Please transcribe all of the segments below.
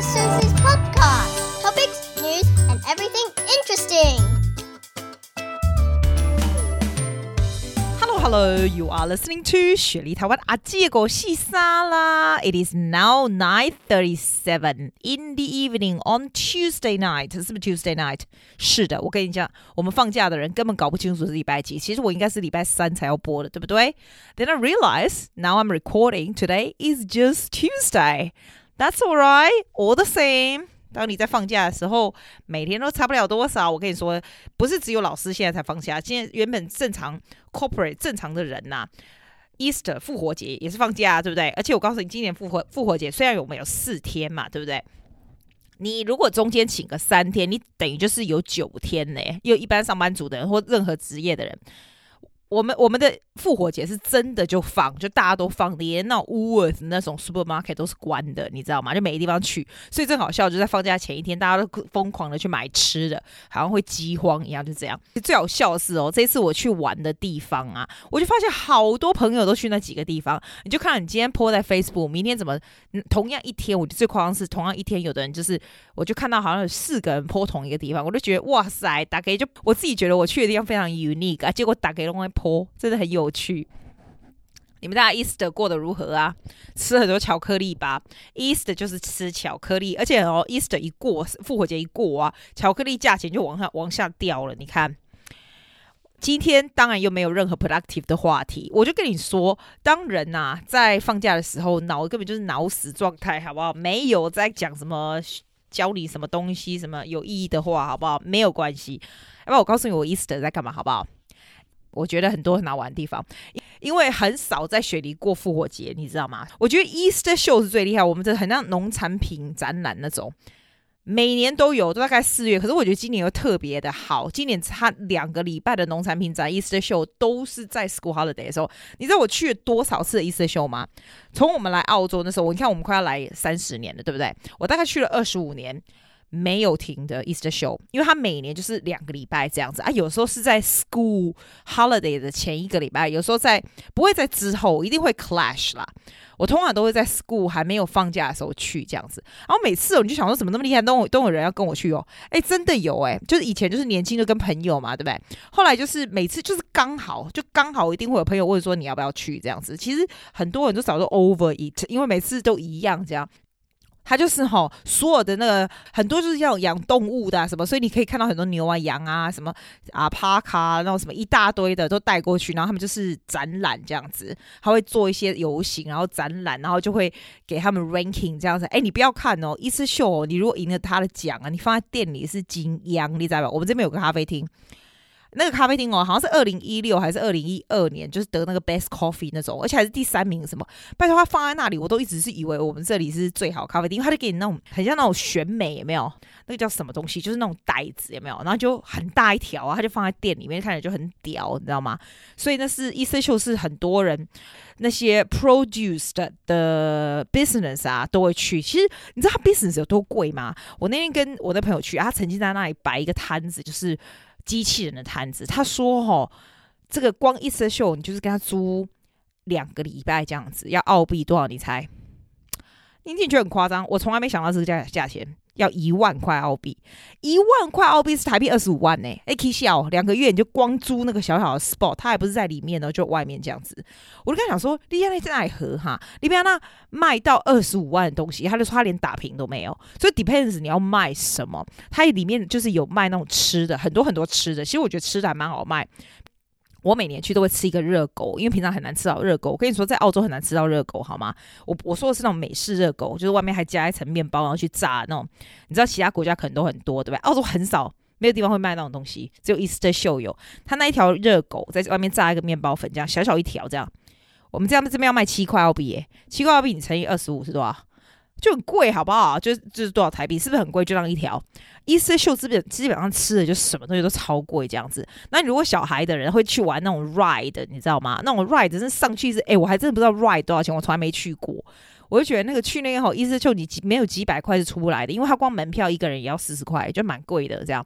Sister Susie's podcast. Topics, news, and everything interesting. Hello, hello. You are listening to 雪梨台湾阿姐狗细沙啦。It is now 9:37 in the evening on Tuesday night. 是不是 Tuesday night？是的，我跟你讲，我们放假的人根本搞不清楚是礼拜几。其实我应该是礼拜三才要播的，对不对？Then I realize now I'm recording. Today is just Tuesday. That's all right. All the same. 当你在放假的时候，每天都差不了多少。我跟你说，不是只有老师现在才放假，现在原本正常 corporate 正常的人呐、，Easter 复活节也是放假，对不对？而且我告诉你，今年复活复活节虽然我们有四天嘛，对不对？你如果中间请个三天，你等于就是有九天呢。因为一般上班族的人或任何职业的人。我们我们的复活节是真的就放，就大家都放，连那 w o o t h 那种 supermarket 都是关的，你知道吗？就没地方去，所以正好笑，就在放假前一天，大家都疯狂的去买吃的，好像会饥荒一样，就这样。最好笑的是哦，这次我去玩的地方啊，我就发现好多朋友都去那几个地方，你就看你今天 po 在 Facebook，明天怎么同样一天，我就最夸张是同样一天，有的人就是，我就看到好像有四个人 po 同一个地方，我就觉得哇塞，大概就我自己觉得我去的地方非常 unique 啊，结果大概都会真的很有趣。你们大家 Easter 过得如何啊？吃很多巧克力吧？Easter 就是吃巧克力，而且哦，Easter 一过，复活节一过啊，巧克力价钱就往下往下掉了。你看，今天当然又没有任何 productive 的话题，我就跟你说，当人呐、在放假的时候，脑根本就是脑死状态，好不好？没有在讲什么教你什么东西，什么有意义的话，好不好？没有关系。要不我告诉你，我 Easter 在干嘛，好不好？我觉得很多很好玩的地方，因为很少在雪梨过复活节，你知道吗？我觉得 Easter Show 是最厉害，我们这很像农产品展览那种，每年都有，都大概四月。可是我觉得今年又特别的好，今年差两个礼拜的农产品展 Easter Show 都是在 School Holiday 的时候。你知道我去了多少次 Easter Show 吗？从我们来澳洲那时候，你看我们快要来三十年了，对不对？我大概去了二十五年。没有停的 Easter Show，因为它每年就是两个礼拜这样子啊，有时候是在 School Holiday 的前一个礼拜，有时候在不会在之后，一定会 clash 啦。我通常都会在 School 还没有放假的时候去这样子，然后每次我就想说怎么那么厉害，都有都有人要跟我去哦，哎，真的有哎，就是以前就是年轻就跟朋友嘛，对不对？后来就是每次就是刚好就刚好一定会有朋友问说你要不要去这样子，其实很多人都早就 over it，因为每次都一样这样。他就是吼，所有的那个很多就是要养动物的、啊、什么，所以你可以看到很多牛啊、羊啊、什么啊、帕卡那种什么一大堆的都带过去，然后他们就是展览这样子，他会做一些游行，然后展览，然后就会给他们 ranking 这样子。哎，你不要看哦，一次秀，哦你如果赢了他的奖啊，你放在店里是金央，你知道吧？我们这边有个咖啡厅。那个咖啡厅哦，好像是二零一六还是二零一二年，就是得那个 best coffee 那种，而且还是第三名。什么？拜托，他放在那里，我都一直是以为我们这里是最好咖啡厅，因为他就给你那种很像那种选美，有没有？那个叫什么东西？就是那种袋子，有没有？然后就很大一条啊，他就放在店里面，看起来就很屌，你知道吗？所以那是 Easter Show，是很多人那些 produce 的的 business 啊都会去。其实你知道他 business 有多贵吗？我那天跟我的朋友去，他曾经在那里摆一个摊子，就是。机器人的摊子，他说：“哦，这个光一次秀你就是跟他租两个礼拜这样子，要澳币多少？你猜？你听觉得很夸张？我从来没想到这个价价钱，要一万块澳币，一万块澳币是台币二十五万呢。哎，可以笑，两个月你就光租那个小小的 spot，它还不是在里面呢，就外面这样子。我就跟他讲说，你现在在哪里喝哈？你不要那卖到二十五万的东西，他就说他连打平都没有。所以 depends 你要卖什么，它里面就是有卖那种吃的，很多很多吃的。其实我觉得吃的还蛮好卖。”我每年去都会吃一个热狗，因为平常很难吃到热狗。我跟你说，在澳洲很难吃到热狗，好吗？我我说的是那种美式热狗，就是外面还加一层面包，然后去炸那种。你知道其他国家可能都很多，对吧？澳洲很少，没有地方会卖那种东西，只有 East Show 有。他那一条热狗在外面炸一个面包粉，这样小小一条，这样。我们这样这边要卖七块澳币耶，七块澳币你乘以二十五是多少？就很贵，好不好？就就是多少台币？是不是很贵？就当一条伊势秀基本基本上吃的就什么东西都超贵这样子。那如果小孩的人会去玩那种 ride，你知道吗？那种 ride 真是上去是哎、我还真的不知道 ride 多少钱，我从来没去过。我就觉得那个去那个吼，Easter Show 你没有几百块是出不来的，因为他光门票一个人也要四十块，就蛮贵的这样。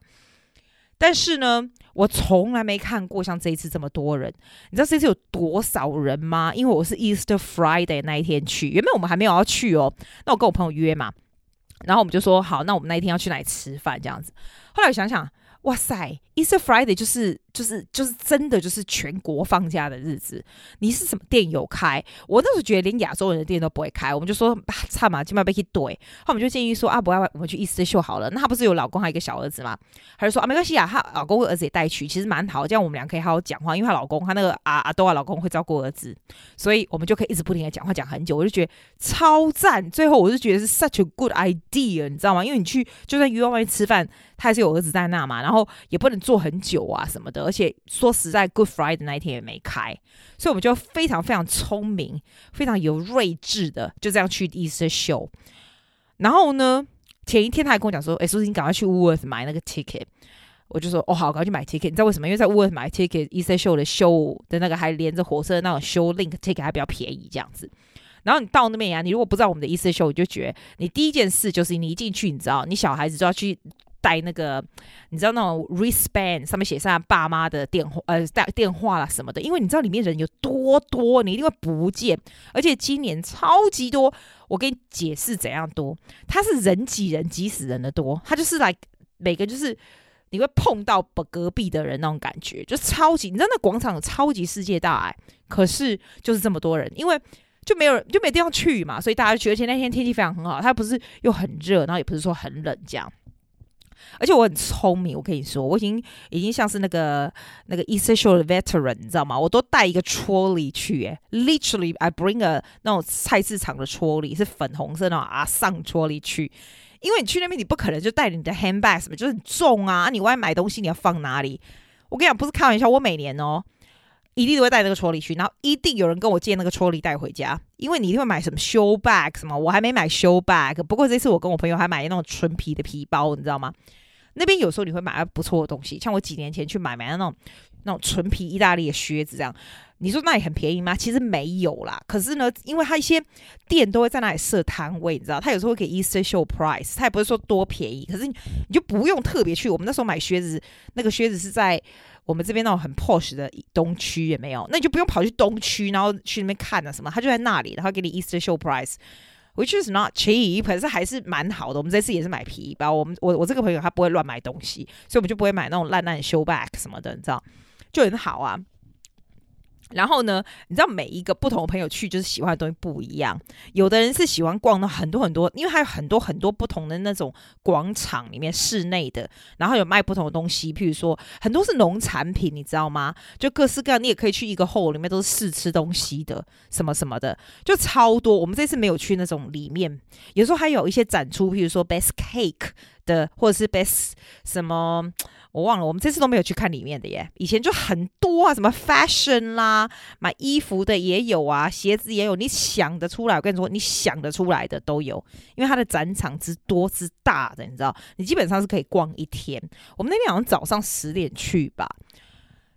但是呢，我从来没看过像这一次这么多人。你知道这次有多少人吗？因为我是 Easter Friday 那一天去，原本我们还没有要去哦。那我跟我朋友约嘛，然后我们就说好，那我们那一天要去哪里吃饭这样子。后来我想想，哇塞，Easter Friday 就是。就是就是真的就是全国放假的日子，你是什么店有开？我那时候觉得连亚洲人的店都不会开，我们就说差嘛，起码被去怼。后我们就建议说啊，不要我们去 East 秀好了。那他不是有老公还有一个小儿子吗？他就说啊，没关系啊，他老公和儿子也带去，其实蛮好，这样我们俩可以好好讲话。因为她老公他那个啊啊都啊老公会照顾儿子，所以我们就可以一直不停的讲话讲很久。我就觉得超赞。最后我就觉得是 such a good idea，你知道吗？因为你去就算约外面吃饭，他还是有儿子在那嘛，然后也不能坐很久啊什么的。而且说实在，Good Friday 那一天也没开，所以我们就非常非常聪明、非常有睿智的就这样去 Easter Show。然后呢，前一天他还跟我讲说：“哎，苏欣，你赶快去 w o r t h 买那个 ticket。”我就说：“哦，好，赶快去买 ticket。”你知道为什么？因为在 w o r t h 买 ticket，Easter Show 的 show 的那个还连着火车的那种 show link ticket 还比较便宜，这样子。然后你到那边呀，你如果不知道我们的 Easter Show，你就觉得你第一件事就是你一进去，你知道，你小孩子就要去。带那个，你知道那种 wristband 上面写上爸妈的电话，呃，带电话啦什么的，因为你知道里面人有多多，你一定会不见。而且今年超级多，我给你解释怎样多，它是人挤人挤死人的多，它就是来每个就是你会碰到隔壁的人那种感觉，就超级。你知道那广场超级世界大哎，可是就是这么多人，因为就没有就没地方去嘛，所以大家就觉得，而且那天天气非常很好，它不是又很热，然后也不是说很冷这样。而且我很聪明，我跟你说，我已经已经像是那个那个 essential veteran，你知道吗？我都带一个 trolley 去，哎，literally I bring a 那种菜市场的 trolley，是粉红色那种啊，上 trolley 去，因为你去那边你不可能就带你的 handbag 什么，就是很重啊，你外面买东西你要放哪里？我跟你讲，不是开玩笑，我每年哦。一定都会带那个 trolley 去，然后一定有人跟我借那个 trolley 带回家，因为你一定会买什么 show bag 什么，我还没买 show bag，不过这次我跟我朋友还买那种纯皮的皮包，你知道吗？那边有时候你会买到不错的东西，像我几年前去买买那种那种纯皮意大利的靴子，这样你说那里很便宜吗？其实没有啦，可是呢，因为它一些店都会在那里设摊位，你知道，它有时候会给 Easter show price，它也不是说多便宜，可是你就不用特别去。我们那时候买靴子，那个靴子是在。我们这边那种很 posh 的东区也没有，那你就不用跑去东区，然后去那边看啊什么，他就在那里，然后给你 Easter show price，which is not cheap，可是还是蛮好的。我们这次也是买皮包，我们我我这个朋友他不会乱买东西，所以我们就不会买那种烂烂的 show back 什么的，你知道，就很好啊。然后呢，你知道每一个不同的朋友去就是喜欢的东西不一样。有的人是喜欢逛的很多很多，因为还有很多很多不同的那种广场里面室内的，然后有卖不同的东西，譬如说很多是农产品，你知道吗？就各式各样，你也可以去一个 hall 里面都是试吃东西的，什么什么的，就超多。我们这次没有去那种里面，有时候还有一些展出，譬如说 best cake 的，或者是 best 什么。我忘了，我们这次都没有去看里面的耶。以前就很多啊，什么 fashion 啦，买衣服的也有啊，鞋子也有，你想得出来，我跟你说，你想得出来的都有，因为它的展场之多之大的，你知道，你基本上是可以逛一天。我们那天好像早上十点去吧，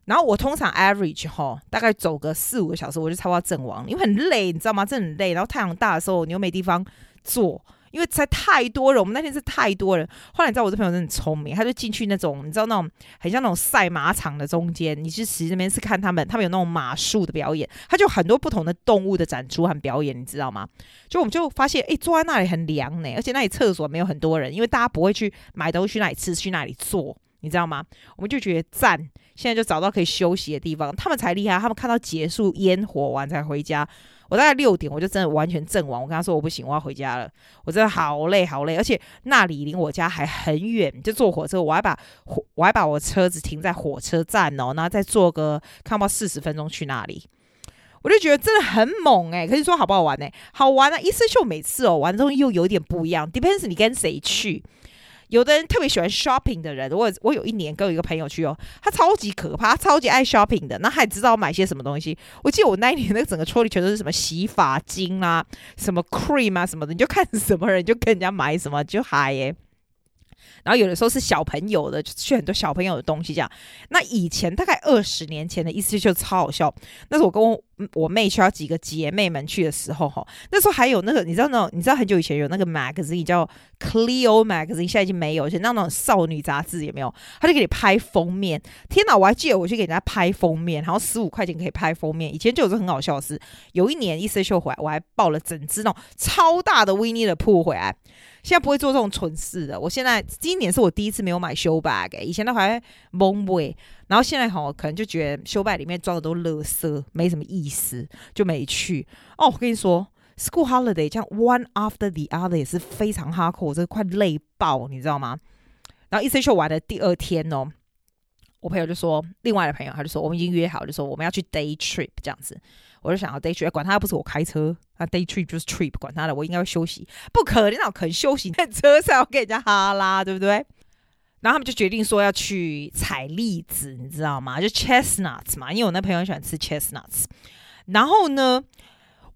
然后我通常 average 齁，大概走个四五个小时，我就差不多阵亡，因为很累，你知道吗？真的很累。然后太阳大的时候，你又没地方坐。因为才太多人，我们那天是太多人。后来你知道我这朋友真的很聪明，他就进去那种你知道那种很像那种赛马场的中间，你去实那边是看他们，他们有那种马术的表演，他就很多不同的动物的展出和表演，你知道吗？就我们就发现，哎，坐在那里很凉呢，而且那里厕所没有很多人，因为大家不会去买东西去那里吃，去那里坐，你知道吗？我们就觉得赞，现在就找到可以休息的地方，他们才厉害，他们看到结束烟火完才回家。我大概六点，我就真的完全阵亡。我跟他说我不行，我要回家了。我真的好累好累，而且那里离我家还很远，就坐火车，我还把火我还把我车子停在火车站哦，然后再坐个看不到四十分钟去那里。我就觉得真的很猛诶。可是说好不好玩呢？好玩啊！Easter Show 每次哦玩之后又有点不一样，depends 你跟谁去。有的人特别喜欢 shopping 的人，我我有一年跟我一个朋友去哦，他超级可怕，超级爱 shopping 的，那还知道买些什么东西。我记得我那一年那个整个抽屉全都是什么洗发精啊，什么 cream 啊什么的，你就看什么人就跟人家买什么就嗨耶。然后有的时候是小朋友的，就去很多小朋友的东西这样。那以前大概二十年前的意思就超好笑，那时候我跟我我妹需要几个姐妹们去的时候，哈，那时候还有那个，你知道那种，你知道很久以前有那个 magazine 叫 Cleo magazine，现在已经没有，而且那种少女杂志也没有，他就给你拍封面。天哪，我还记得我去给人家拍封面，然后十五块钱可以拍封面。以前就有这很好笑的事，有一年 Essential 回来，我还抱了整只那种超大的 Winnie the Pooh 回来。现在不会做这种蠢事的。我现在今年是我第一次没有买 show bag，以前都还蒙背，然后现在好可能就觉得 show bag 里面装的都垃圾，没什么意思，就没去。哦，我跟你说，school holiday 这样 one after the other 也是非常 hardcore，这快累爆，你知道吗？然后 essential 玩的第二天哦，我朋友就说，另外的朋友他就说，我们已经约好，就说我们要去 day trip 这样子。我就想要 day trip，管他又不是我开车，那 day trip 就是 trip，管他的，我应该会休息。不可能，那我肯休息在车上，我跟人家哈拉，对不对？然后他们就决定说要去采栗子，你知道吗？就 chestnuts 嘛，因为我那朋友喜欢吃 chestnuts。然后呢，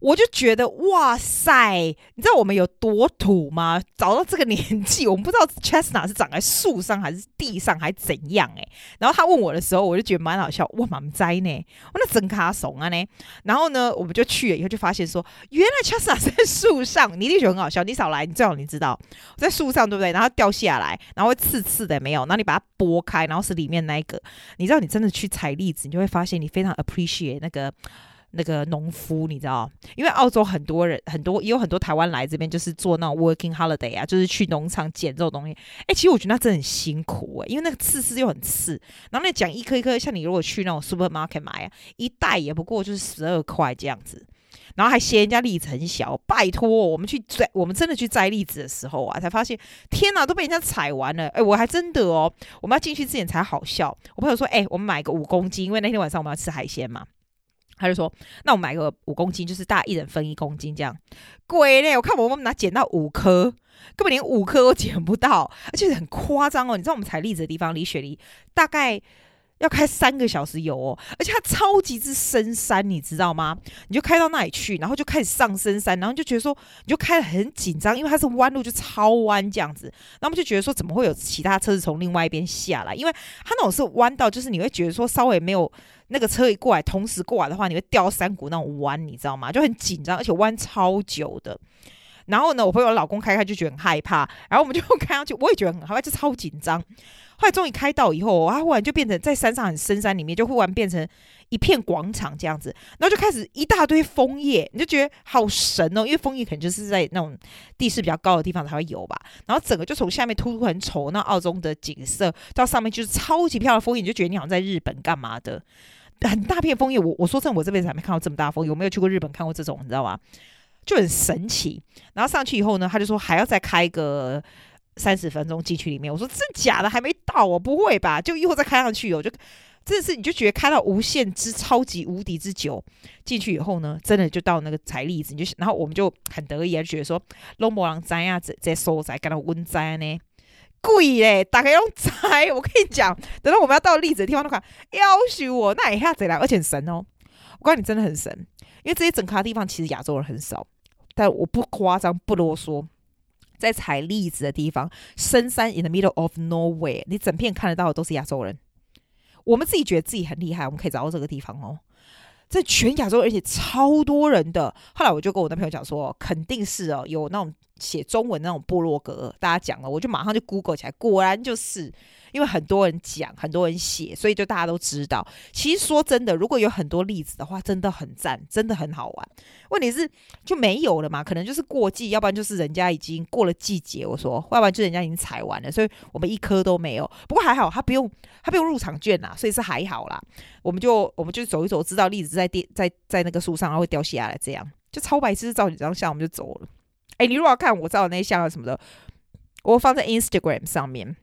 我就觉得哇塞，你知道我们有多土吗？找到这个年纪，我们不知道 chestnut 是长在树上还是地上还是怎样哎、欸。然后他问我的时候，我就觉得蛮好笑。哇，蛮栽呢，我那真卡怂啊呢。然后呢，我们就去了以后就发现说，原来 chestnut 在树上，你一定觉得很好笑。你少来，你最好你知道在树上对不对？然后掉下来，然后会刺刺的没有。然后你把它剥开，然后是里面那一个。你知道你真的去采栗子，你就会发现你非常 appreciate 那个。那个农夫，你知道，因为澳洲很多人，很多也有很多台湾来这边，就是做那种 working holiday 啊，就是去农场捡这种东西。哎，其实我觉得那真的很辛苦哎、因为那个刺丝又很刺，然后那讲一颗一颗，像你如果去那种 supermarket 买啊，一袋也不过就是十二块这样子，然后还嫌人家栗子很小。拜托，我们去摘，我们真的去摘栗子的时候啊，才发现，天哪，都被人家采完了。哎，我还真的哦，我们要进去之前才好笑。我朋友说，哎，我们买个五公斤，因为那天晚上我们要吃海鲜嘛。他就说：“那我买个五公斤，就是大家一人分一公斤这样。贵嘞！我看我们哪捡到五颗，根本连五颗都捡不到，而且很夸张哦。你知道我们采栗子的地方离雪梨大概要开三个小时有哦，而且它超级之深山，你知道吗？你就开到那里去，然后就开始上深山，然后就觉得说，你就开得很紧张，因为它是弯路，就超弯这样子。然后我们就觉得说，怎么会有其他车子从另外一边下来？因为它那种是弯道，就是你会觉得说稍微没有。”那个车一过来，同时过来的话，你会掉山谷那种弯，你知道吗？就很紧张，而且弯超久的。然后呢，我朋友老公开开就觉得很害怕，然后我们就开上去，我也觉得很害怕，就超紧张。后来终于开到以后，他忽然就变成在山上很深山里面，就忽然变成一片广场这样子，然后就开始一大堆枫叶，你就觉得好神哦，因为枫叶可能就是在那种地势比较高的地方才会有吧。然后整个就从下面突突很丑那澳洲的景色，到上面就是超级漂亮的枫叶，你就觉得你好像在日本干嘛的。很大片枫叶，我我说真的，我这辈子还没看到这么大枫叶。我没有去过日本看过这种，你知道吗？就很神奇。然后上去以后呢，他就说还要再开个三十分钟进去里面。我说真假的，还没到哦，不会吧？就一会再开上去哦，就真的是你就觉得开到无限之超级无敌之久。进去以后呢，真的就到那个采栗子，你就然后我们就很得意啊，觉得说龙博郎摘啊，这这收摘，跟他温摘呢。贵嘞，打开用摘。我跟你讲，等到我们要到栗子的地方，都看要求我那一下子来，而且很神哦。我告诉你，真的很神，因为这些整卡的地方其实亚洲人很少，但我不夸张，不啰嗦，在采栗子的地方，深山 in the middle of nowhere，你整片看得到的都是亚洲人。我们自己觉得自己很厉害，我们可以找到这个地方哦。在全亚洲，而且超多人的。后来我就跟我那朋友讲说，肯定是哦，有那种。写中文那种部落格，大家讲了，我就马上就 Google 起来，果然就是因为很多人讲，很多人写，所以就大家都知道。其实说真的，如果有很多例子的话，真的很赞，真的很好玩。问题是就没有了嘛？可能就是过季，要不然就是人家已经过了季节。我说，要不然就人家已经采完了，所以我们一颗都没有。不过还好，他不用他不用入场券呐，所以是还好啦。我们就我们就走一走，知道栗子在地在在那个树上，然后会掉下来，这样就超白痴，照几张相，我们就走了。哎，你如果要看我照的那些相什么的，我放在 Instagram 上面。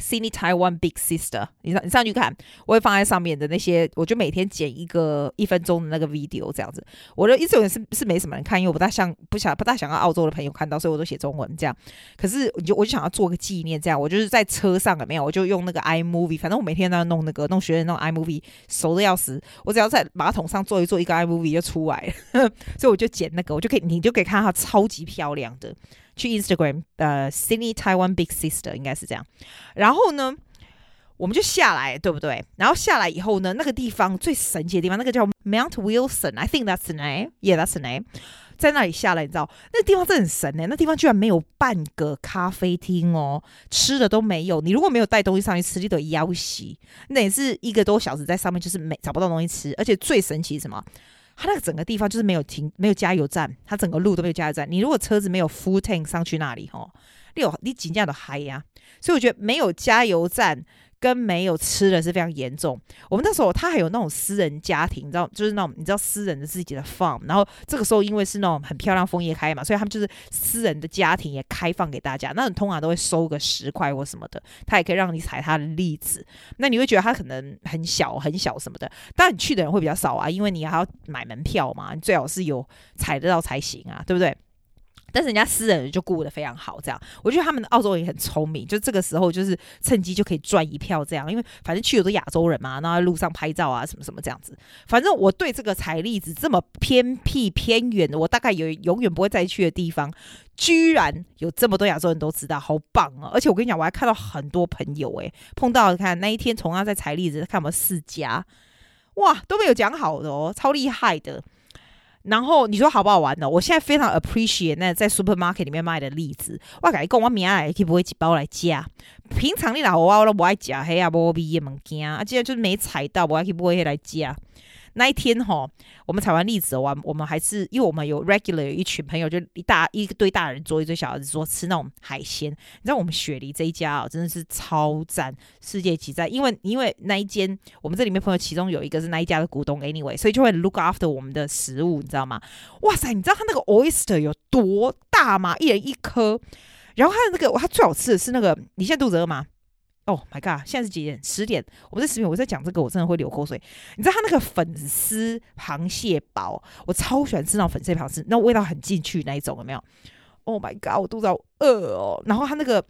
Sydney Taiwan Big Sister，你上你上去看，我会放在上面的那些，我就每天剪一个一分钟的那个 video 这样子。我的 Instagram 是是没什么人看，因为我不大想不想不大想要澳洲的朋友看到，所以我都写中文这样。可是我就我就想要做个纪念，这样我就是在车上有没有，我就用那个 iMovie，反正我每天都要弄那个弄学生弄 iMovie，熟的要死。我只要在马桶上做一做一个 iMovie 就出来了，所以我就剪那个，我就可以你就可以看它超级漂亮的。去 Instagram，呃，Sydney Taiwan Big Sister 应该是这样。然后呢，我们就下来，对不对？然后下来以后呢，那个地方最神奇的地方，那个叫 Mount Wilson，I think that's the name，yeah，that's the name。在那里下来，你知道那地方真的很神呢、那地方居然没有半个咖啡厅哦，吃的都没有。你如果没有带东西上去吃，你得要死。那也是一个多小时在上面，就是没找不到东西吃。而且最神奇是什么？它那个整个地方就是没有停，没有加油站，它整个路都没有加油站。你如果车子没有 full tank 上去那里，吼，你有你紧张的嗨呀。所以我觉得没有加油站。跟没有吃的是非常严重。我们那时候他还有那种私人家庭，你知道，就是那种你知道私人的自己的 farm。然后这个时候因为是那种很漂亮枫叶开嘛，所以他们就是私人的家庭也开放给大家。那你通常都会收个十块或什么的，他也可以让你采他的栗子。那你会觉得他可能很小很小什么的，但你去的人会比较少啊，因为你还要买门票嘛，你最好是有采得到才行啊，对不对？但是人家私人就顾得非常好，这样我觉得他们澳洲人也很聪明，就这个时候就是趁机就可以赚一票，这样，因为反正去的都亚洲人嘛，然后在路上拍照啊什么什么这样子。反正我对这个采栗子这么偏僻偏远的，我大概有永远不会再去的地方，居然有这么多亚洲人都知道，好棒啊！而且我跟你讲，我还看到很多朋友诶、碰到看那一天同样在采栗子，看我们四家，哇都没有讲好的哦，超厉害的。然后你说好不好玩呢？我现在非常 appreciate 那在 supermarket 里面卖的栗子。我感觉跟我明仔可以不会几包来加。平常你老我我都不爱加黑啊，波比也物件啊，今天就是没踩到，我还可以不会来加。那一天哈，我们采完栗子完，我们还是因为我们有 regular 有一群朋友，就一大一堆大人桌，一堆小孩子桌，吃那种海鲜。你知道我们雪梨这一家啊，真的是超赞，世界级赞。因为因为那一间，我们这里面朋友其中有一个是那一家的股东，anyway，所以就会 look after 我们的食物，你知道吗？哇塞，你知道他那个 oyster 有多大吗？一人一颗。然后他的那个，他最好吃的是那个，你现在肚子饿吗？哦、，My God！现在是几点？十点。我在十点，我在讲这个，我真的会流口水。你知道他那个粉丝螃蟹堡，我超喜欢吃那种粉丝螃蟹，那味道很进去那一种，有没有？Oh my God！我肚子好饿哦。然后他那个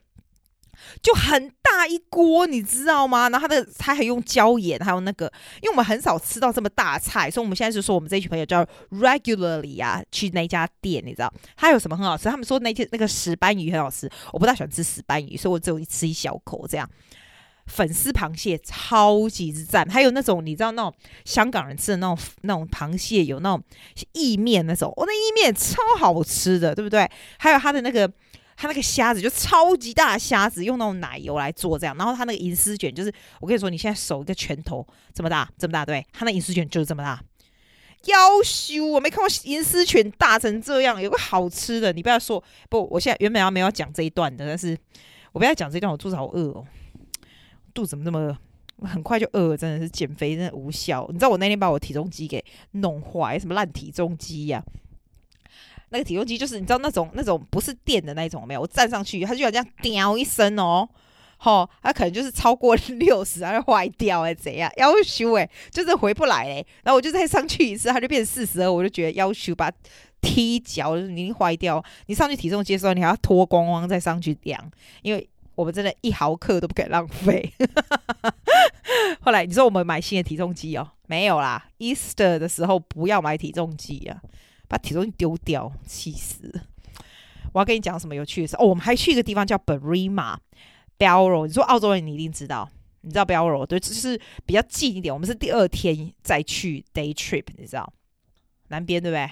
就很大一锅，你知道吗？然后他的他还用椒盐，还有那个，因为我们很少吃到这么大菜，所以我们现在是说我们这一群朋友叫 regularly 啊，去那家店，你知道他有什么很好吃？他们说那天那个石斑鱼很好吃，我不大喜欢吃石斑鱼，所以我只有一吃一小口这样。粉丝螃蟹超级之赞，还有那种你知道那种香港人吃的那种那种螃蟹，有那种意面那种，哦，那意面超好吃的，对不对？还有它的那个，它那个虾子就超级大的虾子，用那种奶油来做这样，然后它那个银丝卷就是，我跟你说，你现在手一个拳头这么大，这么大，对，它那银丝卷就是这么大，夭寿，我没看过银丝卷大成这样，有个好吃的，你不要说，不，我现在原本要没有讲这一段的，但是我不要讲这一段，我肚子好饿哦。肚子怎么那么很快就饿？真的是减肥真的无效。你知道我那天把我体重机给弄坏，什么烂体重机呀、那个体重机就是你知道那种那种不是电的那种没有？我站上去，它就要这样叮一声哦，吼，它可能就是超过六十，它就坏掉哎，怎样？要修哎，就是回不来哎。然后我就再上去一次，它就变成四十二，我就觉得夭寿把踢脚就是你坏掉。你上去体重机的时候，你还要脱光光再上去量，因为。我们真的一毫克都不可以浪费。后来你说我们买新的体重机哦，没有啦。Easter 的时候不要买体重机啊，把体重机丢掉，气死！我要跟你讲什么有趣的事哦。我们还去一个地方叫 Berrima Bowral。你说澳洲人你一定知道，你知道 Bowral 对，就是比较近一点。我们是第二天再去 day trip，你知道南边对不对？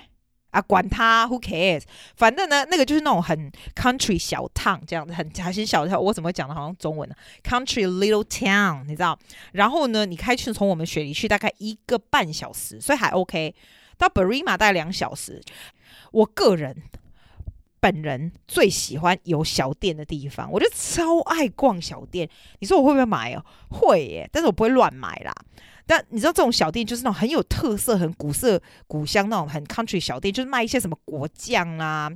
啊，管他，Who cares？反正呢，那个就是那种很 country 小 town 这样子，很还是小 town。我怎么讲的，好像中文呢？Country little town，你知道？然后呢，你开去从我们雪梨去大概一个半小时，所以还 OK。到 Berrima 大概两小时。我个人本人最喜欢有小店的地方，我就超爱逛小店。你说我会不会买哦？会耶，但是我不会乱买啦。但你知道这种小店就是那种很有特色、很古色古香那种很 country 小店，就是卖一些什么果酱啊、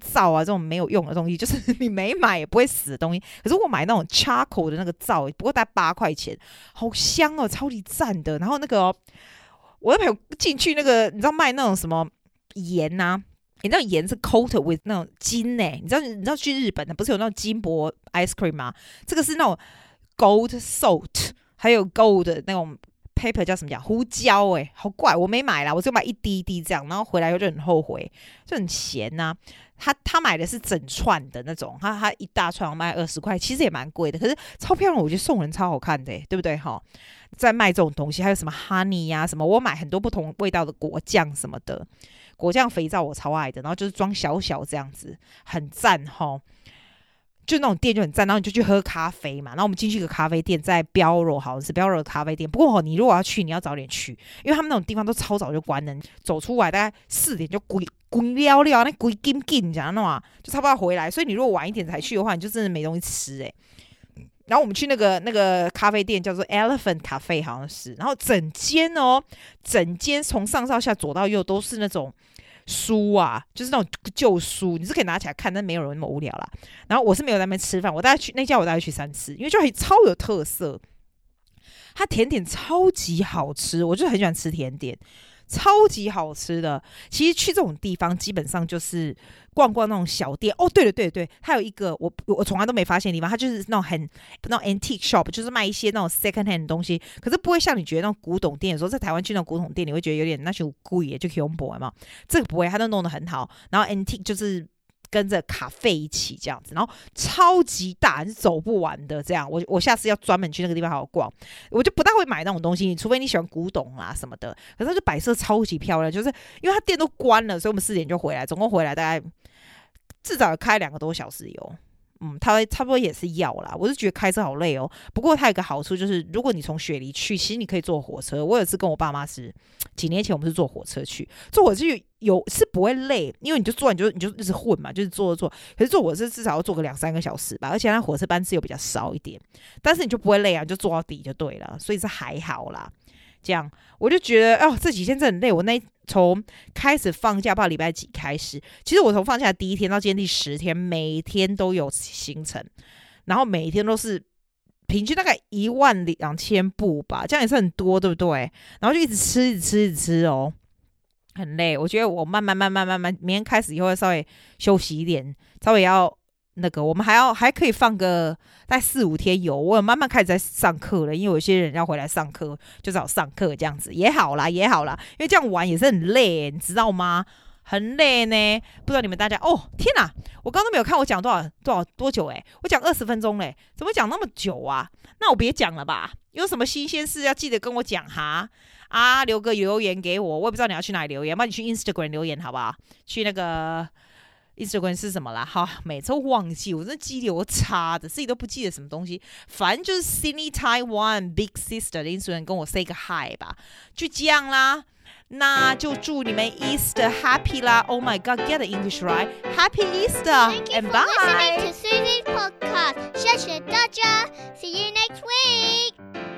皂啊这种没有用的东西，就是你没买也不会死的东西。可是我买那种 charcoal 的那个皂，不过大八块钱，好香哦，超级赞的。然后那个、我的朋友进去那个，你知道卖那种什么盐呐、你知道盐是 coated with 那种金呢？你知道你知道去日本的不是有那种金箔 ice cream 吗？这个是那种 gold salt，还有 gold 的那种。Paper 叫什么讲？胡椒哎、好怪，我没买啦，我就买一滴滴这样，然后回来以后就很后悔，就很咸呐、啊。他他买的是整串的那种，他他一大串卖二十块，其实也蛮贵的，可是超漂亮，我觉得送人超好看的、对不对哈？在卖这种东西，还有什么 honey 呀、啊、什么，我买很多不同味道的果酱什么的，果酱肥皂我超爱的，然后就是装小小这样子，很赞哈。就那种店就很赞，然后你就去喝咖啡嘛。然后我们进去一个咖啡店，在标罗，好像是标罗咖啡店。不过你如果要去，你要早点去，因为他们那种地方都超早就关了，走出来大概四点就鬼鬼了了，那鬼金金讲那嘛，就差不多回来。所以你如果晚一点才去的话，你就真的没东西吃诶、然后我们去那个那个咖啡店叫做 Elephant Cafe，好像是。然后整间哦，整间从上到下左到右都是那种。书啊，就是那种旧书，你是可以拿起来看，但没有人那么无聊啦。然后我是没有在那边吃饭，我大概去那家，我大概去三次，因为就很超有特色，它甜点超级好吃，我就很喜欢吃甜点。超级好吃的，其实去这种地方基本上就是逛逛那种小店。哦，对了，对对，它有一个我我从来都没发现的地方，它就是那种很那种 antique shop，就是卖一些那种 second hand 的东西。可是不会像你觉得那种古董店的时候，在台湾去那种古董店，你会觉得有点那种贵，就 combo 嘛。这个不会，它都弄得很好。然后 antique 就是。跟着卡啡一起这样子，然后超级大，是走不完的这样。我我下次要专门去那个地方好好逛。我就不大会买那种东西，除非你喜欢古董啊什么的。可是它就摆设超级漂亮，就是因为它店都关了，所以我们四点就回来，总共回来大概至少开两个多小时有。嗯，他差不多也是要啦。我是觉得开车好累哦。不过它有个好处就是，如果你从雪梨去，其实你可以坐火车。我有次跟我爸妈是几年前，我们是坐火车去，坐火车去有是不会累，因为你就坐，你就你就一直混嘛，就是坐坐。可是坐火车至少要坐个两三个小时吧，而且它火车班次又比较少一点，但是你就不会累啊，就坐到底就对了，所以是还好啦。这样我就觉得哦，这几天真的很累。我那从开始放假，不知道礼拜几开始，其实我从放假第一天到今天第十天，每天都有行程，然后每天都是平均大概一万两千步吧，这样也是很多，对不对？然后就一直吃，一直吃，一直吃哦，很累。我觉得我慢慢慢慢慢慢，明天开始以后要稍微休息一点，稍微要。那个，我们还要还可以放个大概四五天有，我慢慢开始在上课了，因为有些人要回来上课，就找上课这样子也好啦，也好啦，因为这样玩也是很累，你知道吗？很累呢。不知道你们大家哦，天哪，我刚刚都没有看我讲多少多少多久诶，我讲二十分钟嘞，怎么讲那么久啊？那我别讲了吧，有什么新鲜事要记得跟我讲哈啊，留个留言给我，我也不知道你要去哪里留言，帮你去 Instagram 留言好不好？去那个。Instagram 是什么啦？哈，每次忘记，我真的记忆力我差的，自己都不记得什么东西。反正就是 Sydney Taiwan Big Sister 的 Instagram 跟我 say 个 hi 吧，就这样啦。那就祝你们 Easter Happy 啦！Oh my God，get the English right，Happy Easter，and bye。Thank you for listening to Susie's podcast。谢谢大家，See you next week。